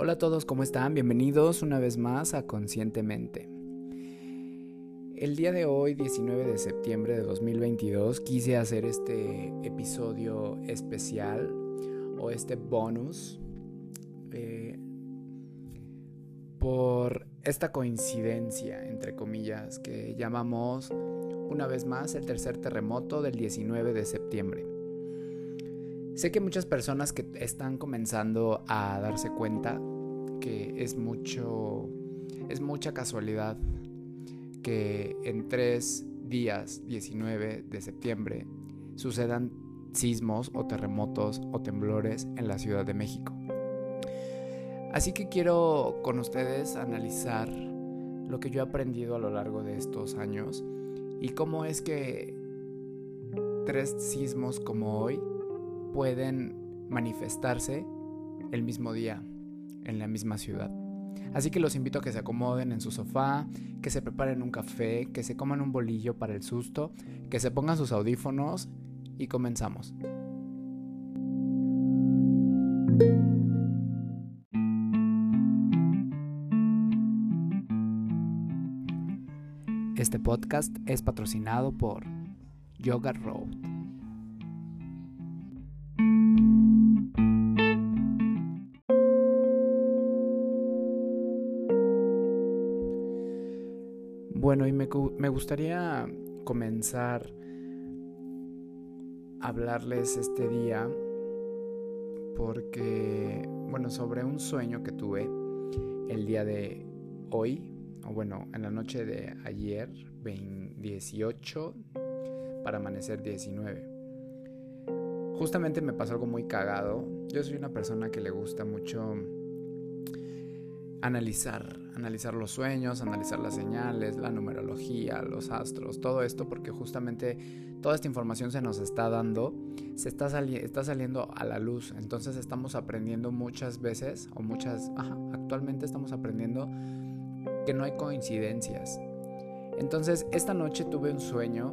Hola a todos, ¿cómo están? Bienvenidos una vez más a Conscientemente. El día de hoy, 19 de septiembre de 2022, quise hacer este episodio especial o este bonus eh, por esta coincidencia, entre comillas, que llamamos una vez más el tercer terremoto del 19 de septiembre. Sé que muchas personas que están comenzando a darse cuenta es mucho, es mucha casualidad que en tres días, 19 de septiembre, sucedan sismos o terremotos o temblores en la Ciudad de México. Así que quiero con ustedes analizar lo que yo he aprendido a lo largo de estos años y cómo es que tres sismos como hoy pueden manifestarse el mismo día en la misma ciudad. Así que los invito a que se acomoden en su sofá, que se preparen un café, que se coman un bolillo para el susto, que se pongan sus audífonos y comenzamos. Este podcast es patrocinado por Yoga Road. Gustaría comenzar a hablarles este día porque, bueno, sobre un sueño que tuve el día de hoy, o bueno, en la noche de ayer, 18, para amanecer 19. Justamente me pasó algo muy cagado. Yo soy una persona que le gusta mucho analizar, analizar los sueños, analizar las señales, la numerología, los astros, todo esto porque justamente toda esta información se nos está dando, se está, saliendo a la luz, entonces estamos aprendiendo muchas veces o muchas, actualmente estamos aprendiendo que no hay coincidencias. Entonces esta noche tuve un sueño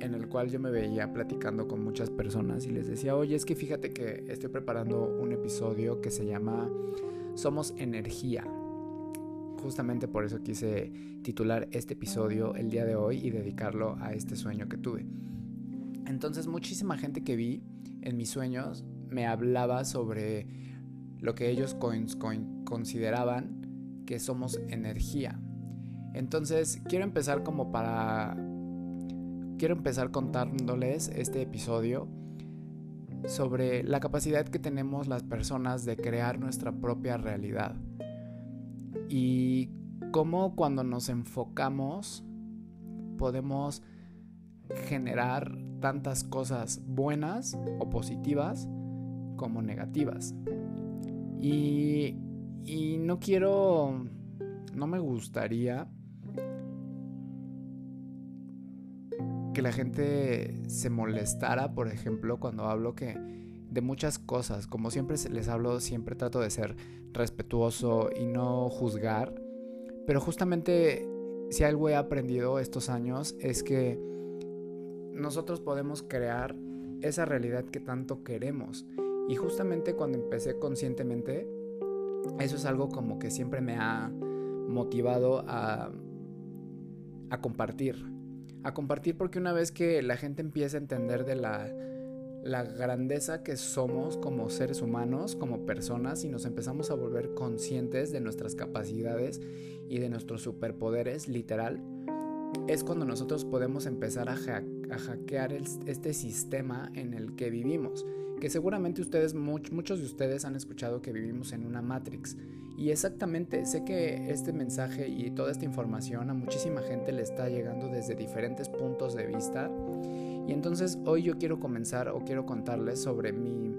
en el cual yo me veía platicando con muchas personas y les decía, oye, es que fíjate que estoy preparando un episodio que se llama somos energía. Justamente por eso quise titular este episodio el día de hoy y dedicarlo a este sueño que tuve. Entonces muchísima gente que vi en mis sueños me hablaba sobre lo que ellos consideraban que somos energía. Entonces quiero empezar como para... Quiero empezar contándoles este episodio sobre la capacidad que tenemos las personas de crear nuestra propia realidad. Y cómo cuando nos enfocamos podemos generar tantas cosas buenas o positivas como negativas. Y, y no quiero, no me gustaría que la gente se molestara, por ejemplo, cuando hablo que de muchas cosas, como siempre les hablo, siempre trato de ser respetuoso y no juzgar, pero justamente si algo he aprendido estos años es que nosotros podemos crear esa realidad que tanto queremos. Y justamente cuando empecé conscientemente, eso es algo como que siempre me ha motivado a, a compartir, a compartir porque una vez que la gente empieza a entender de la, la grandeza que somos como seres humanos, como personas, y nos empezamos a volver conscientes de nuestras capacidades y de nuestros superpoderes, literal, es cuando nosotros podemos empezar a, hackear este sistema en el que vivimos. Que seguramente ustedes, muchos de ustedes han escuchado que vivimos en una Matrix y exactamente, sé que este mensaje y toda esta información a muchísima gente le está llegando desde diferentes puntos de vista. Y entonces hoy yo quiero comenzar o quiero contarles sobre mi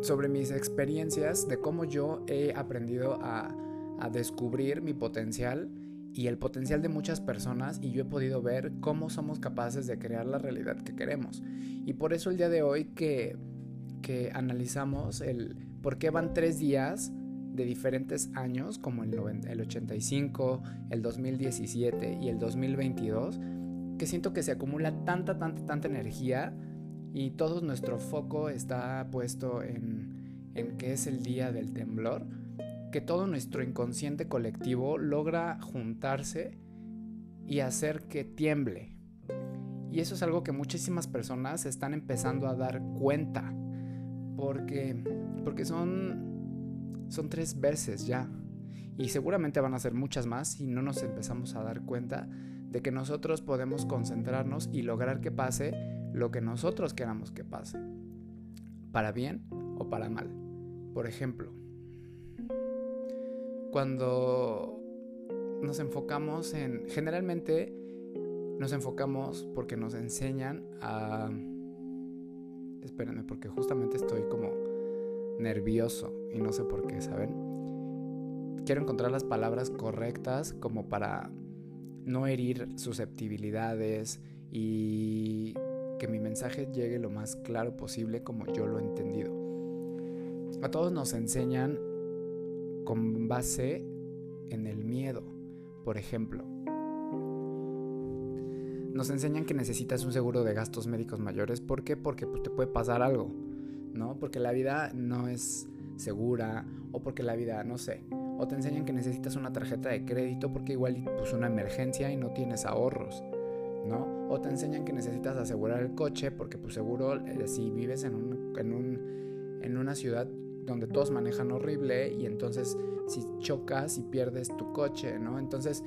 sobre mis experiencias de cómo yo he aprendido a, a descubrir mi potencial y el potencial de muchas personas y yo he podido ver cómo somos capaces de crear la realidad que queremos. Y por eso el día de hoy que, que analizamos el, ¿Por qué van tres días de diferentes años, como el, el 85, el 2017 y el 2022, que siento que se acumula tanta, tanta, tanta energía y todo nuestro foco está puesto en, en que es el día del temblor, que todo nuestro inconsciente colectivo logra juntarse y hacer que tiemble. Y eso es algo que muchísimas personas están empezando a dar cuenta. Porque, porque son, son tres veces ya. Y seguramente van a ser muchas más si no nos empezamos a dar cuenta de que nosotros podemos concentrarnos y lograr que pase lo que nosotros queramos que pase. Para bien o para mal. Por ejemplo, cuando nos enfocamos en... Generalmente nos enfocamos porque nos enseñan a... Espérenme, porque justamente estoy como nervioso y no sé por qué, ¿saben? Quiero encontrar las palabras correctas como para no herir susceptibilidades y que mi mensaje llegue lo más claro posible como yo lo he entendido. A todos nos enseñan con base en el miedo, por ejemplo. Nos enseñan que necesitas un seguro de gastos médicos mayores. ¿Por qué? Porque pues, te puede pasar algo, ¿no? Porque la vida no es segura o porque la vida, no sé. O te enseñan que necesitas una tarjeta de crédito porque igual pues una emergencia y no tienes ahorros, ¿no? O te enseñan que necesitas asegurar el coche porque pues seguro eh, si vives en, un, en, un, en una ciudad donde todos manejan horrible y entonces si chocas y pierdes tu coche, ¿no? Entonces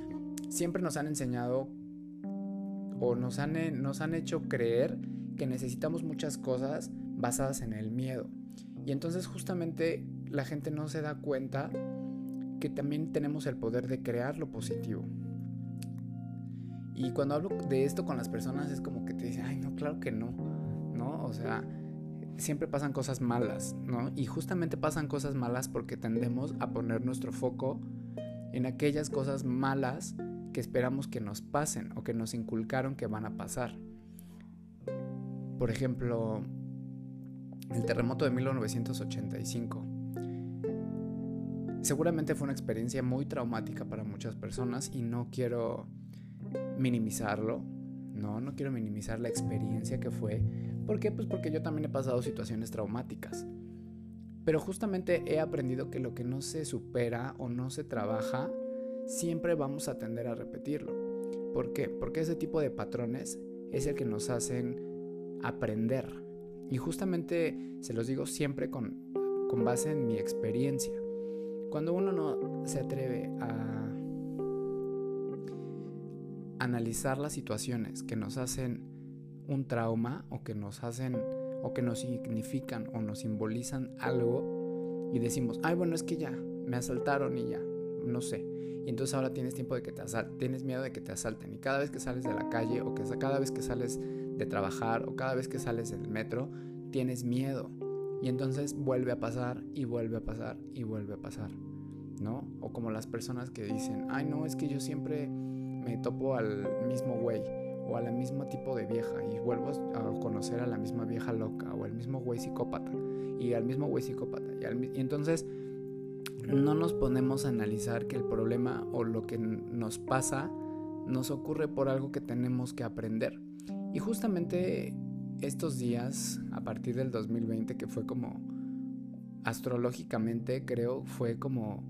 siempre nos han enseñado o nos han, nos han hecho creer que necesitamos muchas cosas basadas en el miedo. Y entonces justamente la gente no se da cuenta que también tenemos el poder de crear lo positivo. Y cuando hablo de esto con las personas es como que te dicen, ay, no, claro que no, ¿no? O sea, siempre pasan cosas malas, ¿no? Y justamente pasan cosas malas porque tendemos a poner nuestro foco en aquellas cosas malas que esperamos que nos pasen o que nos inculcaron que van a pasar. Por ejemplo, el terremoto de 1985. Seguramente fue una experiencia muy traumática para muchas personas y no quiero minimizarlo, no, no quiero minimizar la experiencia que fue, ¿Por qué? Pues porque yo también he pasado situaciones traumáticas. Pero justamente he aprendido que lo que no se supera o no se trabaja, siempre vamos a tender a repetirlo. ¿Por qué? Porque ese tipo de patrones es el que nos hacen aprender. Y justamente se los digo siempre con, con base en mi experiencia. Cuando uno no se atreve a analizar las situaciones que nos hacen un trauma o que nos hacen o que nos significan o nos simbolizan algo y decimos, ay, bueno, es que ya, me asaltaron y ya, no sé. Y entonces ahora tienes tiempo de que te tienes miedo de que te asalten. Y cada vez que sales de la calle o que cada vez que sales trabajar o cada vez que sales del metro, tienes miedo. Y entonces vuelve a pasar y vuelve a pasar y vuelve a pasar. ¿No? O como las personas que dicen, ay, no, es que yo siempre me topo al mismo güey o a la misma tipo de vieja y vuelvo a conocer a la misma vieja loca o al mismo güey psicópata y al mismo güey psicópata y, entonces no nos ponemos a analizar que el problema o lo que nos pasa nos ocurre por algo que tenemos que aprender y justamente estos días a partir del 2020 que fue como astrológicamente creo fue como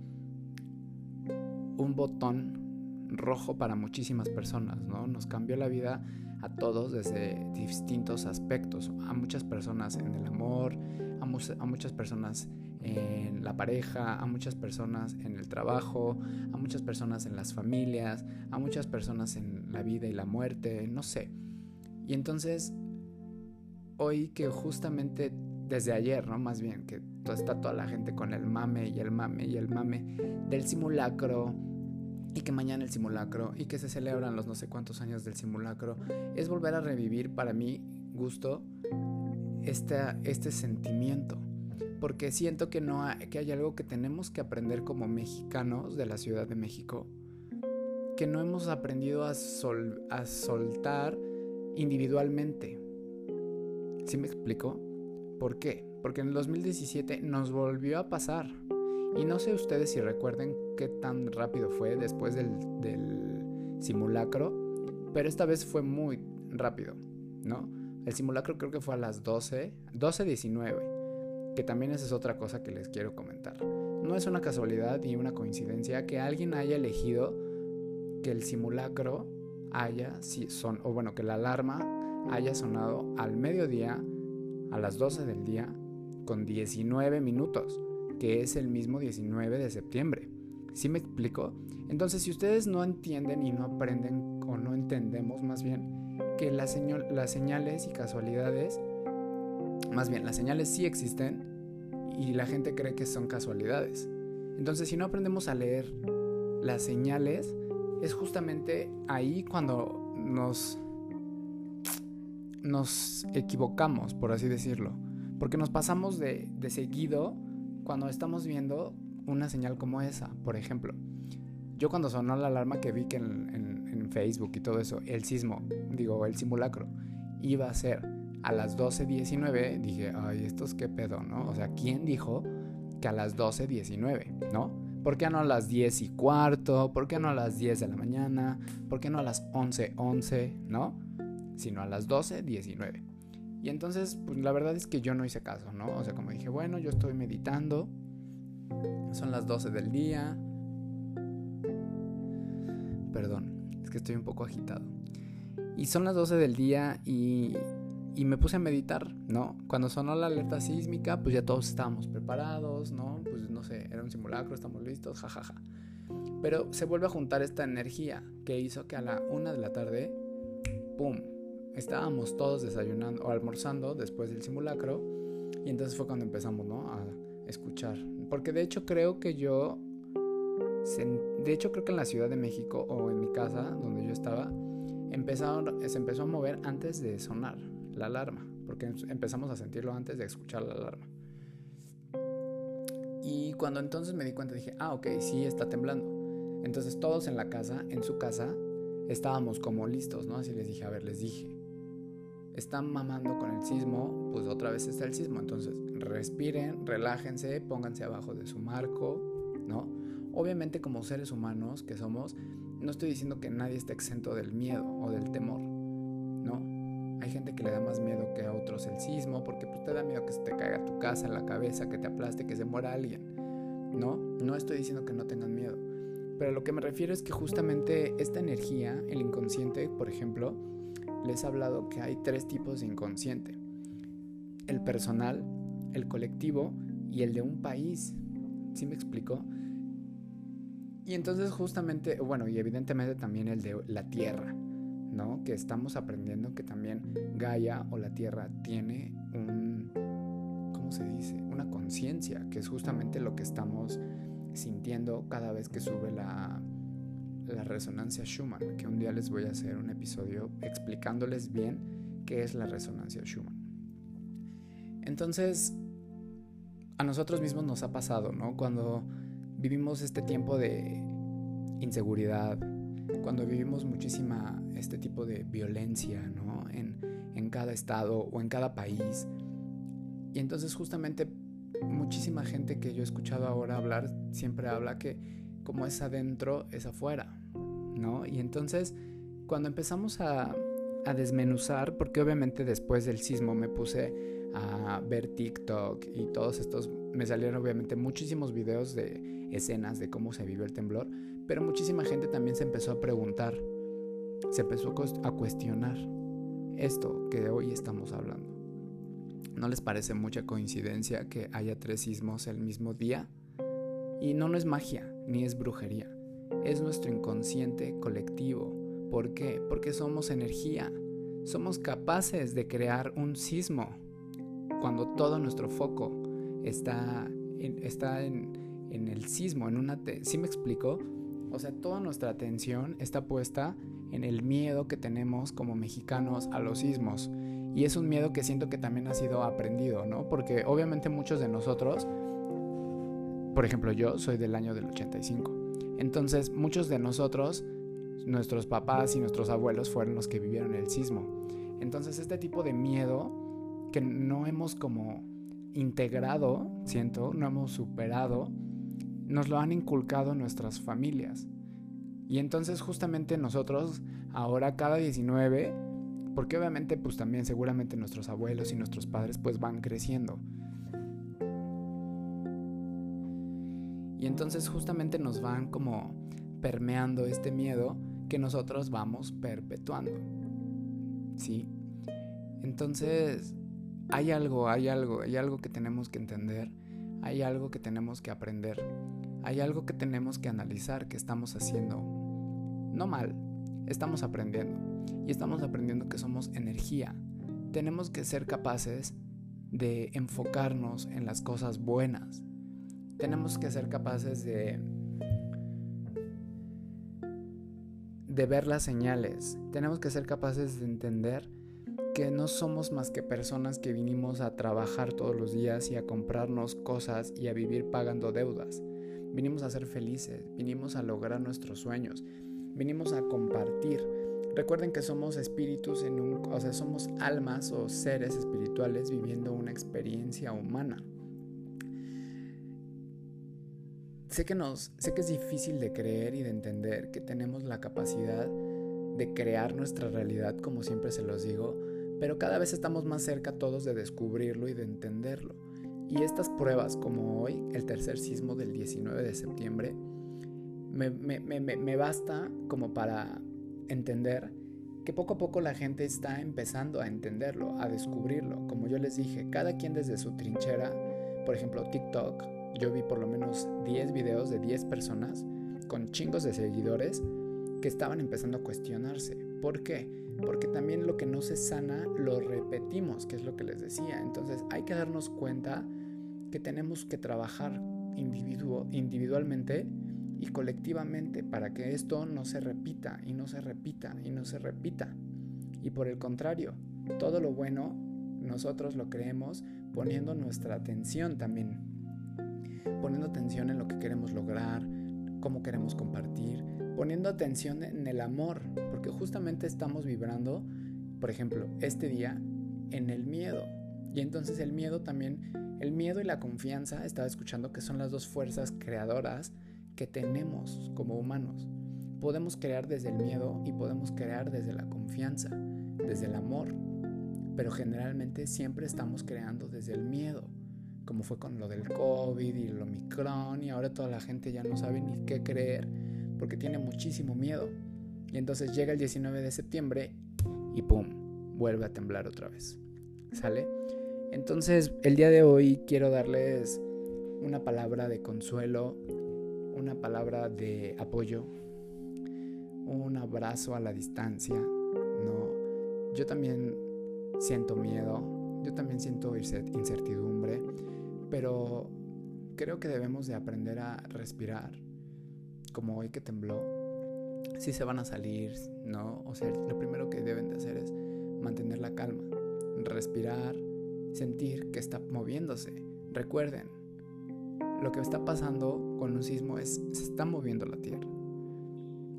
un botón rojo para muchísimas personas, ¿no? Nos cambió la vida a todos desde distintos aspectos, a muchas personas en el amor, a, muchas personas en la pareja, a muchas personas en el trabajo, a muchas personas en las familias, a muchas personas en la vida y la muerte, no sé. Y entonces, hoy que justamente desde ayer, ¿no? Más bien, que está toda la gente con el mame y el mame y el mame del simulacro, y que mañana el simulacro y que se celebran los no sé cuántos años del simulacro, es volver a revivir para mí gusto este, este sentimiento. Porque siento que, no hay, que hay algo que tenemos que aprender como mexicanos de la Ciudad de México, que no hemos aprendido a, a soltar individualmente. ¿Sí me explico? ¿Por qué? Porque en el 2017 nos volvió a pasar. Y no sé ustedes si recuerden qué tan rápido fue después del, simulacro, pero esta vez fue muy rápido, ¿no? El simulacro creo que fue a las 12, 12.19. que también esa es otra cosa que les quiero comentar. No es una casualidad ni una coincidencia que alguien haya elegido que el simulacro haya, si son, o bueno, que la alarma haya sonado al mediodía, a las 12 del día, con 19 minutos, que es el mismo 19 de septiembre. ¿Sí me explico? Entonces, si ustedes no entienden y no aprenden, o no entendemos más bien, que las señales y casualidades, más bien, las señales sí existen y la gente cree que son casualidades. Entonces, si no aprendemos a leer las señales, es justamente ahí cuando nos nos equivocamos, por así decirlo. Porque nos pasamos de, de seguido cuando estamos viendo una señal como esa, por ejemplo. Yo cuando sonó la alarma que vi que en, en, Facebook y todo eso, el sismo, digo, el simulacro, iba a ser a las 12.19, dije, ay, estos qué pedo, ¿no? O sea, ¿quién dijo que a las 12.19, ¿no? ¿Por qué no a las 10 y cuarto? ¿Por qué no a las 10 de la mañana? ¿Por qué no a las 11.11, 11, ¿no? Sino a las 12.19. Y entonces, pues la verdad es que yo no hice caso, ¿no? O sea, como dije, bueno, yo estoy meditando, son las 12 del día. Perdón, es que estoy un poco agitado. Y son las 12 del día y, y me puse a meditar, ¿no? Cuando sonó la alerta sísmica, pues ya todos estábamos preparados, ¿no? Pues no sé, era un simulacro, estamos listos, jajaja. Pero se vuelve a juntar esta energía que hizo que a la una de la tarde, ¡pum! Estábamos todos desayunando o almorzando después del simulacro y entonces fue cuando empezamos, ¿no? A escuchar porque de hecho creo que yo, de hecho creo que en la Ciudad de México o en mi casa donde yo estaba, empezaron, se empezó a mover antes de sonar la alarma, porque empezamos a sentirlo antes de escuchar la alarma. Y cuando entonces me di cuenta dije, ah, ok, sí está temblando. Entonces todos en la casa, en su casa, estábamos como listos, ¿no? Así les dije, a ver, les dije, están mamando con el sismo, pues otra vez está el sismo. Entonces, respiren, relájense, pónganse abajo de su marco, ¿no? Obviamente como seres humanos que somos, no estoy diciendo que nadie esté exento del miedo o del temor, ¿no? Gente que le da más miedo que a otros el sismo porque pues, te da miedo que se te caiga tu casa en la cabeza, que te aplaste, que se muera alguien, ¿no? No estoy diciendo que no tengan miedo, pero lo que me refiero es que justamente esta energía, el inconsciente, por ejemplo, les he hablado que hay tres tipos de inconsciente. El personal, el colectivo y el de un país. ¿Sí me explico? Y entonces justamente, bueno, y evidentemente también el de la Tierra, ¿no? Que estamos aprendiendo que también Gaia o la Tierra tiene un, ¿cómo se dice? Una conciencia, que es justamente lo que estamos sintiendo cada vez que sube la, la resonancia Schumann, que un día les voy a hacer un episodio explicándoles bien qué es la resonancia Schumann. Entonces, a nosotros mismos nos ha pasado, ¿no? Cuando vivimos este tiempo de inseguridad, cuando vivimos muchísima este tipo de violencia, ¿no? En, en cada estado o en cada país. Y entonces justamente muchísima gente que yo he escuchado ahora hablar siempre habla que como es adentro, es afuera, ¿no? Y entonces, cuando empezamos a, a desmenuzar, porque obviamente después del sismo me puse a ver TikTok y todos estos, me salieron obviamente muchísimos videos de escenas de cómo se vive el temblor, pero muchísima gente también se empezó a preguntar, se empezó a cuestionar esto que hoy estamos hablando. ¿No les parece mucha coincidencia que haya tres sismos el mismo día? Y no, no es magia, ni es brujería. Es nuestro inconsciente colectivo. ¿Por qué? Porque somos energía. Somos capaces de crear un sismo cuando todo nuestro foco está en, está en, el sismo, en una... ¿Sí me explico? O sea, toda nuestra atención está puesta en el miedo que tenemos como mexicanos a los sismos. Y es un miedo que siento que también ha sido aprendido, ¿no? Porque obviamente muchos de nosotros por ejemplo, yo soy del año del 85. Entonces, muchos de nosotros, nuestros papás y nuestros abuelos fueron los que vivieron el sismo. Entonces, este tipo de miedo que no hemos como integrado, siento, no hemos superado, nos lo han inculcado nuestras familias. Y entonces justamente nosotros ahora cada 19, porque obviamente pues también seguramente nuestros abuelos y nuestros padres pues van creciendo. Y entonces justamente nos van como permeando este miedo que nosotros vamos perpetuando. ¿Sí? Entonces, hay algo, hay algo, hay algo que tenemos que entender, hay algo que tenemos que aprender, hay algo que tenemos que analizar que estamos haciendo no mal, estamos aprendiendo. Y estamos aprendiendo que somos energía. Tenemos que ser capaces de enfocarnos en las cosas buenas. Tenemos que ser capaces de de ver las señales. Tenemos que ser capaces de entender que no somos más que personas que vinimos a trabajar todos los días y a comprarnos cosas y a vivir pagando deudas. Vinimos a ser felices, vinimos a lograr nuestros sueños, vinimos a compartir. Recuerden que somos espíritus en un, o sea, somos almas o seres espirituales viviendo una experiencia humana. Sé que nos, sé que es difícil de creer y de entender que tenemos la capacidad de crear nuestra realidad, como siempre se los digo, pero cada vez estamos más cerca todos de descubrirlo y de entenderlo. Y estas pruebas, como hoy, el tercer sismo del 19 de septiembre, me, basta como para entender que poco a poco la gente está empezando a entenderlo, a descubrirlo. Como yo les dije, cada quien desde su trinchera, por ejemplo TikTok, yo vi por lo menos 10 videos de 10 personas con chingos de seguidores que estaban empezando a cuestionarse. ¿Por qué? Porque también lo que no se sana lo repetimos, que es lo que les decía. Entonces hay que darnos cuenta que tenemos que trabajar individualmente y colectivamente para que esto no se repita y no se repita y no se repita. Y por el contrario, todo lo bueno nosotros lo creemos poniendo nuestra atención también. Poniendo atención en lo que queremos lograr, cómo queremos compartir, poniendo atención en el amor, porque justamente estamos vibrando, por ejemplo, este día en el miedo. Y entonces el miedo también, el miedo y la confianza, estaba escuchando que son las dos fuerzas creadoras que tenemos como humanos. Podemos crear desde el miedo y podemos crear desde la confianza, desde el amor, pero generalmente siempre estamos creando desde el miedo, como fue con lo del COVID y el Omicron y ahora toda la gente ya no sabe ni qué creer porque tiene muchísimo miedo. Y entonces llega el 19 de septiembre y ¡pum! vuelve a temblar otra vez. ¿Sale? Entonces el día de hoy quiero darles una palabra de consuelo una palabra de apoyo, un abrazo a la distancia, ¿no? Yo también siento miedo, yo también siento incertidumbre, pero creo que debemos de aprender a respirar, como hoy que tembló. Si se van a salir, ¿no? O sea, lo primero que deben de hacer es mantener la calma, respirar, sentir que está moviéndose. Recuerden, lo que está pasando con un sismo es, se está moviendo la Tierra.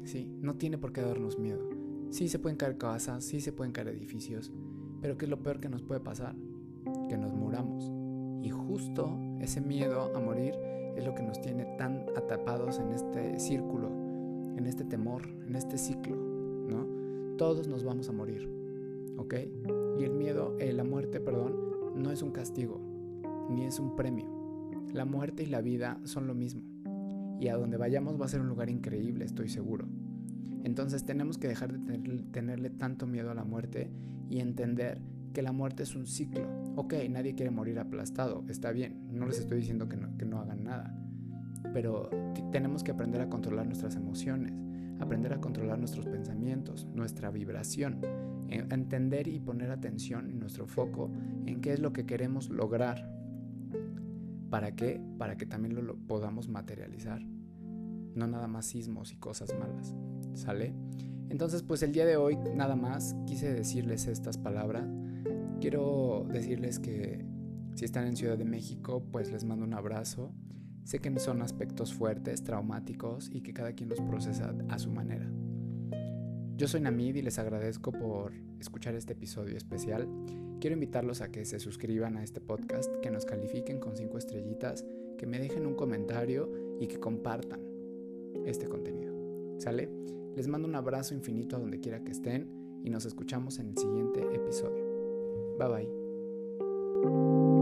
Sí, no tiene por qué darnos miedo. Sí se pueden caer casas, sí se pueden caer edificios, pero ¿qué es lo peor que nos puede pasar? Que nos muramos. Y justo ese miedo a morir es lo que nos tiene tan atrapados en este círculo, en este temor, en este ciclo, ¿no? Todos nos vamos a morir, ¿ok? Y el miedo, eh, la muerte, perdón, no es un castigo, ni es un premio la muerte y la vida son lo mismo. Y a donde vayamos va a ser un lugar increíble, estoy seguro. Entonces tenemos que dejar de tenerle tanto miedo a la muerte y entender que la muerte es un ciclo. Ok, nadie quiere morir aplastado, está bien, no les estoy diciendo que no, que no hagan nada, pero tenemos que aprender a controlar nuestras emociones, aprender a controlar nuestros pensamientos, nuestra vibración, entender y poner atención en nuestro foco en qué es lo que queremos lograr ¿Para qué? Para que también lo, podamos materializar. No nada más sismos y cosas malas. ¿Sale? Entonces, pues el día de hoy nada más quise decirles estas palabras. Quiero decirles que si están en Ciudad de México, pues les mando un abrazo. Sé que son aspectos fuertes, traumáticos y que cada quien los procesa a su manera. Yo soy Namid y les agradezco por escuchar este episodio especial. Quiero invitarlos a que se suscriban a este podcast, que nos califiquen con 5 estrellitas, que me dejen un comentario y que compartan este contenido. ¿Sale? Les mando un abrazo infinito a donde quiera que estén y nos escuchamos en el siguiente episodio. Bye bye.